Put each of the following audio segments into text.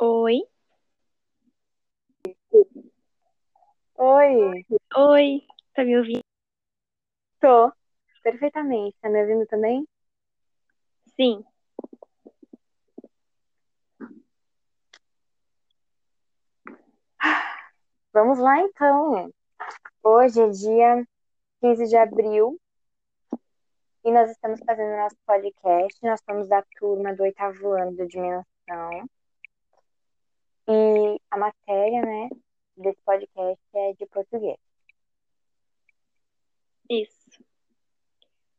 Oi, Oi, oi, tá me ouvindo? tô. Perfeitamente. Tá me ouvindo também? Sim, Vamos lá então. Hoje é dia 15 de abril e nós estamos fazendo nosso podcast. Nós somos da turma do oitavo ano do Dimensão. E a matéria, né, desse podcast é de português. isso.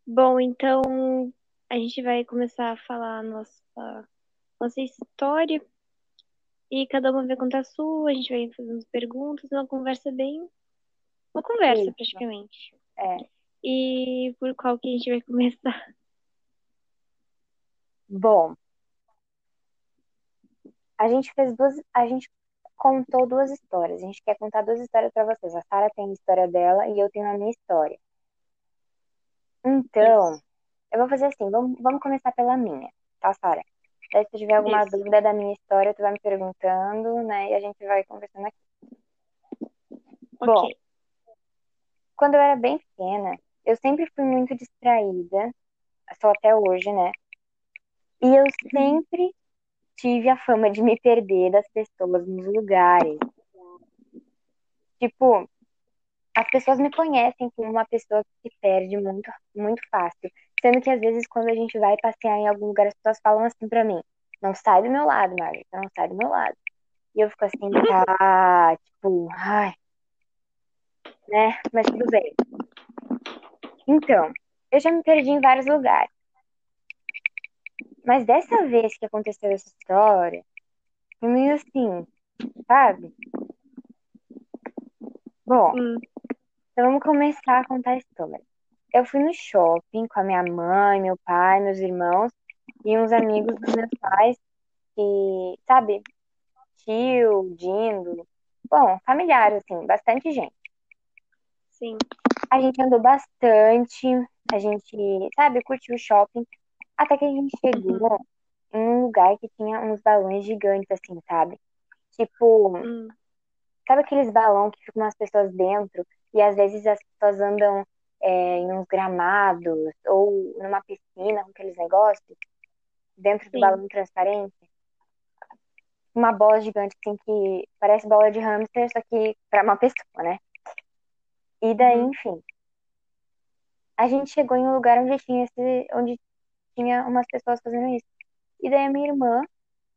Bom, então a gente vai começar a falar a nossa, nossa história e cada uma vai contar a sua, a gente vai fazendo perguntas, uma conversa bem. Uma conversa, Isso. praticamente. É. E por qual que a gente vai começar? Bom, a gente fez duas, a gente contou duas histórias. A gente quer contar duas histórias para vocês. A Sara tem a história dela e eu tenho a minha história. Então, Isso. eu vou fazer assim, vamos, vamos começar pela minha, tá, Sara? Daí, se tu tiver alguma Isso. dúvida da minha história, tu vai me perguntando, né? E a gente vai conversando aqui. Bom, Ok. quando eu era bem pequena, eu sempre fui muito distraída, só até hoje, né? E eu sempre tive a fama de me perder das pessoas nos lugares. Tipo, as pessoas me conhecem como uma pessoa que se perde muito, muito fácil. Sendo que às vezes quando a gente vai passear em algum lugar, as pessoas falam assim pra mim, não sai do meu lado, Margarida, não sai do meu lado. E eu fico assim, tá, tipo, ai, né? Mas tudo bem. Então, eu já me perdi em vários lugares. Mas dessa vez que aconteceu essa história, foi meio assim, sabe? Bom, Hum, então vamos começar a contar a história. Eu fui no shopping com a minha mãe, meu pai, meus irmãos e uns amigos dos meus pais, que, sabe, tio, Dindo, bom, familiares, assim, bastante gente. sim. A gente andou bastante, a gente, sabe, curtiu o shopping, até que a gente chegou em um lugar que tinha uns balões gigantes, assim, sabe? Tipo, Hum, sabe aqueles balões que ficam umas pessoas dentro e às vezes as pessoas andam é, em uns gramados ou numa piscina com aqueles negócios dentro do sim. balão transparente? Uma bola gigante, assim, que parece bola de hamster, só que pra uma pessoa, né? E daí, Uhum. enfim, a gente chegou em um lugar onde tinha esse, onde tinha umas pessoas fazendo isso. E daí a minha irmã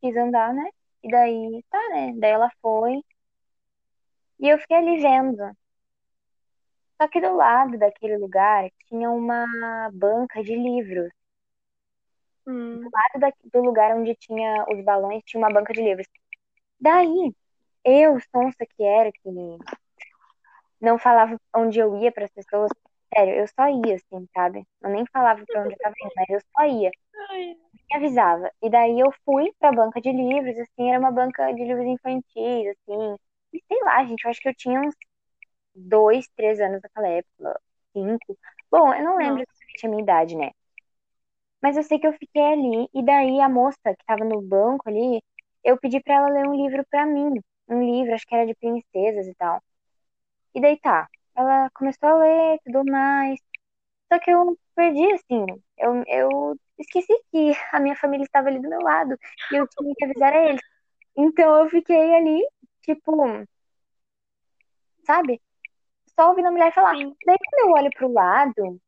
quis andar, né? E daí, tá, né? Daí ela foi. E eu fiquei ali vendo. Só que do lado daquele lugar tinha uma banca de livros. Hum, Do lado da- do lugar onde tinha os balões, tinha uma banca de livros. Daí, eu, sonsa que era, que não falava onde eu ia para as pessoas. Sério, eu só ia, assim, sabe? Eu nem falava pra onde eu tava indo, mas eu só ia. Ai, me avisava. E daí eu fui pra banca de livros, assim, era uma banca de livros infantis, assim. E sei lá, gente, eu acho que eu tinha uns dois, três anos naquela época, cinco. Bom, eu não lembro exatamente a minha idade, né? Mas eu sei que eu fiquei ali, e daí a moça que tava no banco ali, eu pedi pra ela ler um livro pra mim. Um livro, acho que era de princesas e tal. E daí tá. Ela começou a ler e tudo mais. Só que eu perdi, assim. Eu, eu esqueci que a minha família estava ali do meu lado. E eu tinha que avisar a eles. Então eu fiquei ali, tipo, sabe? Só ouvindo a mulher falar. Sim. Daí quando eu olho pro lado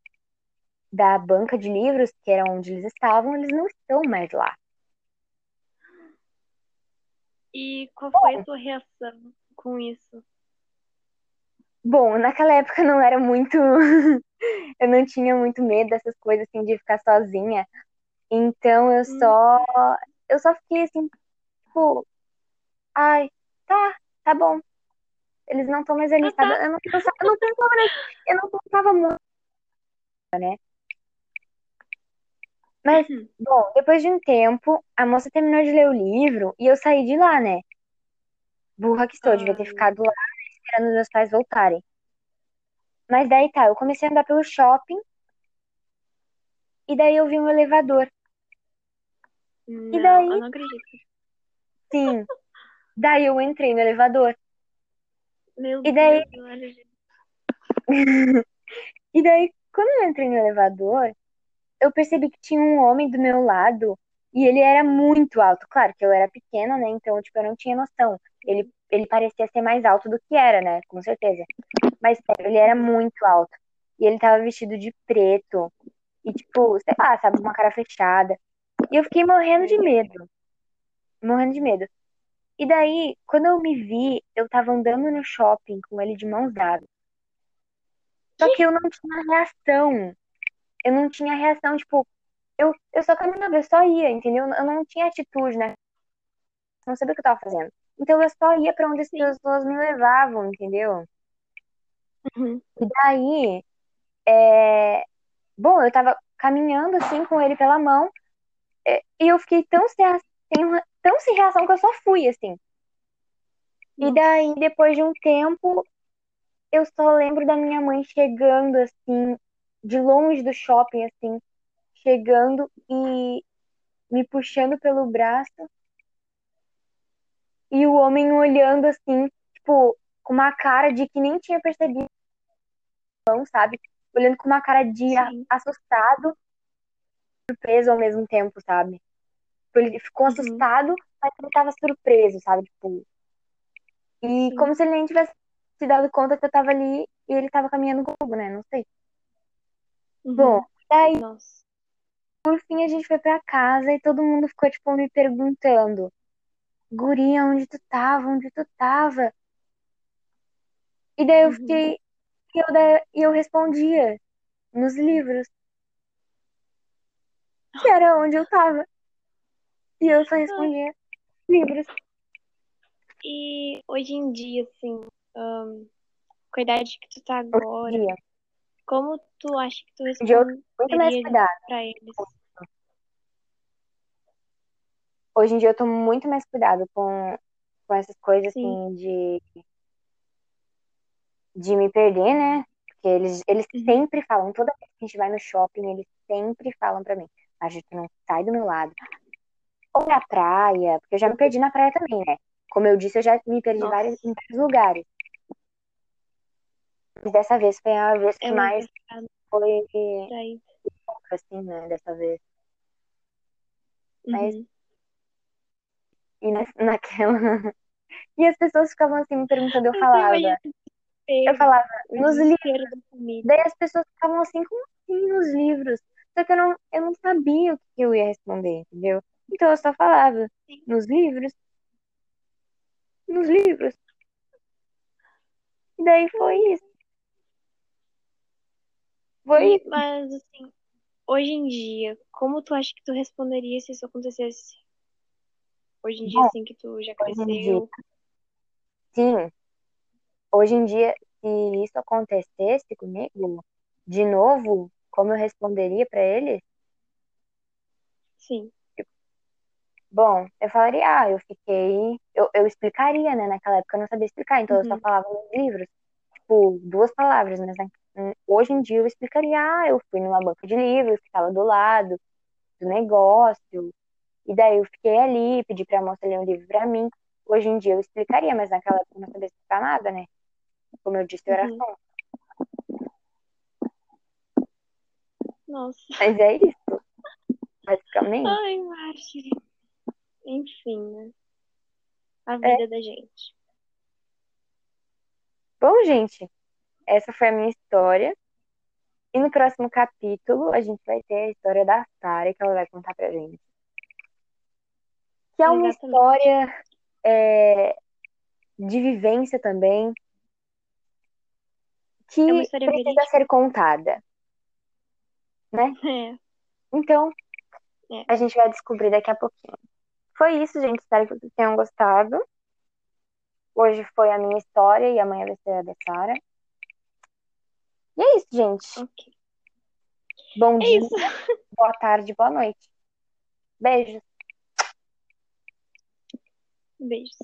da banca de livros, que era onde eles estavam, eles não estão mais lá. E qual foi a sua reação com isso? Bom, naquela época não era muito. eu não tinha muito medo dessas coisas, assim, de ficar sozinha. Então eu Hum, só. Eu só fiquei assim, tipo. Ai, tá, tá bom. Eles não estão mais ali, ah, tá. Eu não pensava, eu não pensava, né? Eu não pensava muito, né? Mas, Uhum. bom, depois de um tempo, a moça terminou de ler o livro e eu saí de lá, né? Burra que estou, devia ter Ai, ficado lá esperando meus pais voltarem. Mas daí tá, eu comecei a andar pelo shopping e daí eu vi um elevador. E não, daí, eu não acredito. sim, Daí eu entrei no elevador. Meu E daí- Deus. E daí, quando eu entrei no elevador, eu percebi que tinha um homem do meu lado e ele era muito alto. Claro que eu era pequena, né? Então, tipo, eu não tinha noção. Ele, ele parecia ser mais alto do que era, né? Com certeza. Mas sério, ele era muito alto. E ele tava vestido de preto. E, tipo, sei lá, sabe, uma cara fechada. E eu fiquei morrendo de medo. Morrendo de medo. E daí, quando eu me vi, eu tava andando no shopping com ele de mãos dadas. Só que eu não tinha reação. Eu não tinha reação, tipo, eu, eu só caminhava, eu só ia, entendeu? Eu não tinha atitude, né? Não sabia o que eu tava fazendo. Então eu só ia pra onde as pessoas me levavam, entendeu? Uhum. E daí, é... bom, eu tava caminhando assim com ele pela mão é, e eu fiquei tão sem, tão sem reação que eu só fui, assim. E daí, depois de um tempo, eu só lembro da minha mãe chegando, assim, de longe do shopping, assim, chegando e me puxando pelo braço. E o homem olhando, assim, tipo, com uma cara de que nem tinha percebido, não, sabe? Olhando com uma cara de Sim. assustado, surpreso ao mesmo tempo, sabe? Tipo, Ele ficou Uhum. assustado, mas ele tava surpreso, sabe? Tipo, e Sim. como se ele nem tivesse se dado conta que eu tava ali e ele tava caminhando comigo, né? Não sei. Uhum. Bom, daí, Nossa. por fim, a gente foi pra casa e todo mundo ficou, tipo, me perguntando: Guria, onde tu tava? Onde tu tava? E daí eu Uhum. fiquei. E eu, e eu respondia nos livros. Que era onde eu tava. E eu só respondia livros. E hoje em dia, assim, ahn, com a idade que tu tá agora, como tu acha que tu responderia pra eles? Hoje em dia eu tô muito mais cuidado com, com essas coisas Sim. assim de, de me perder, né? Porque eles, eles Uhum. sempre falam, toda vez que a gente vai no shopping, eles sempre falam pra mim, a gente não sai do meu lado. Ou na praia, porque eu já me perdi na praia também, né? Como eu disse, eu já me perdi vários, em vários lugares. Mas dessa vez foi a vez que É mais foi assim, né? Dessa vez. Mas- Uhum. E na, naquela. E as pessoas ficavam assim me perguntando, eu falava. Eu falava, nos livros. Daí as pessoas ficavam assim, como assim nos livros? Só que eu não, eu não sabia o que eu ia responder, entendeu? Então eu só falava, nos livros. Nos livros. E daí foi isso. Foi isso. mas, assim, hoje em dia, como tu acha que tu responderia se isso acontecesse? Hoje em dia, Bom, assim, que tu já cresceu. Sim, hoje em dia, se isso acontecesse comigo, de novo, como eu responderia pra eles? Sim. Bom, eu falaria, ah, eu fiquei. Eu, eu explicaria, né? Naquela época eu não sabia explicar, então eu só Uhum. falava nos livros. Tipo, duas palavras, mas né, hoje em dia eu explicaria, ah, eu fui numa banca de livros que estava do lado do negócio, e daí eu fiquei ali, pedi pra moça ler um livro pra mim. Hoje em dia eu explicaria, mas naquela época eu não sabia explicar nada, né? Como eu disse, eu era Uhum. só. Nossa. Mas é isso, basicamente. Ai, Marjorie. Enfim, né? A É. vida da gente. Bom, gente, essa foi a minha história. E no próximo capítulo a gente vai ter a história da Sara, que ela vai contar pra gente. Que é uma Exatamente. história é, de vivência também, que É precisa verídica. ser contada. É. Então, É. a gente vai descobrir daqui a pouquinho. Foi isso, gente. Espero que vocês tenham gostado. Hoje foi a minha história e amanhã vai ser a da Sara. E é isso, gente. Ok. Bom É dia, isso. boa tarde, boa noite. Beijo. Beijos.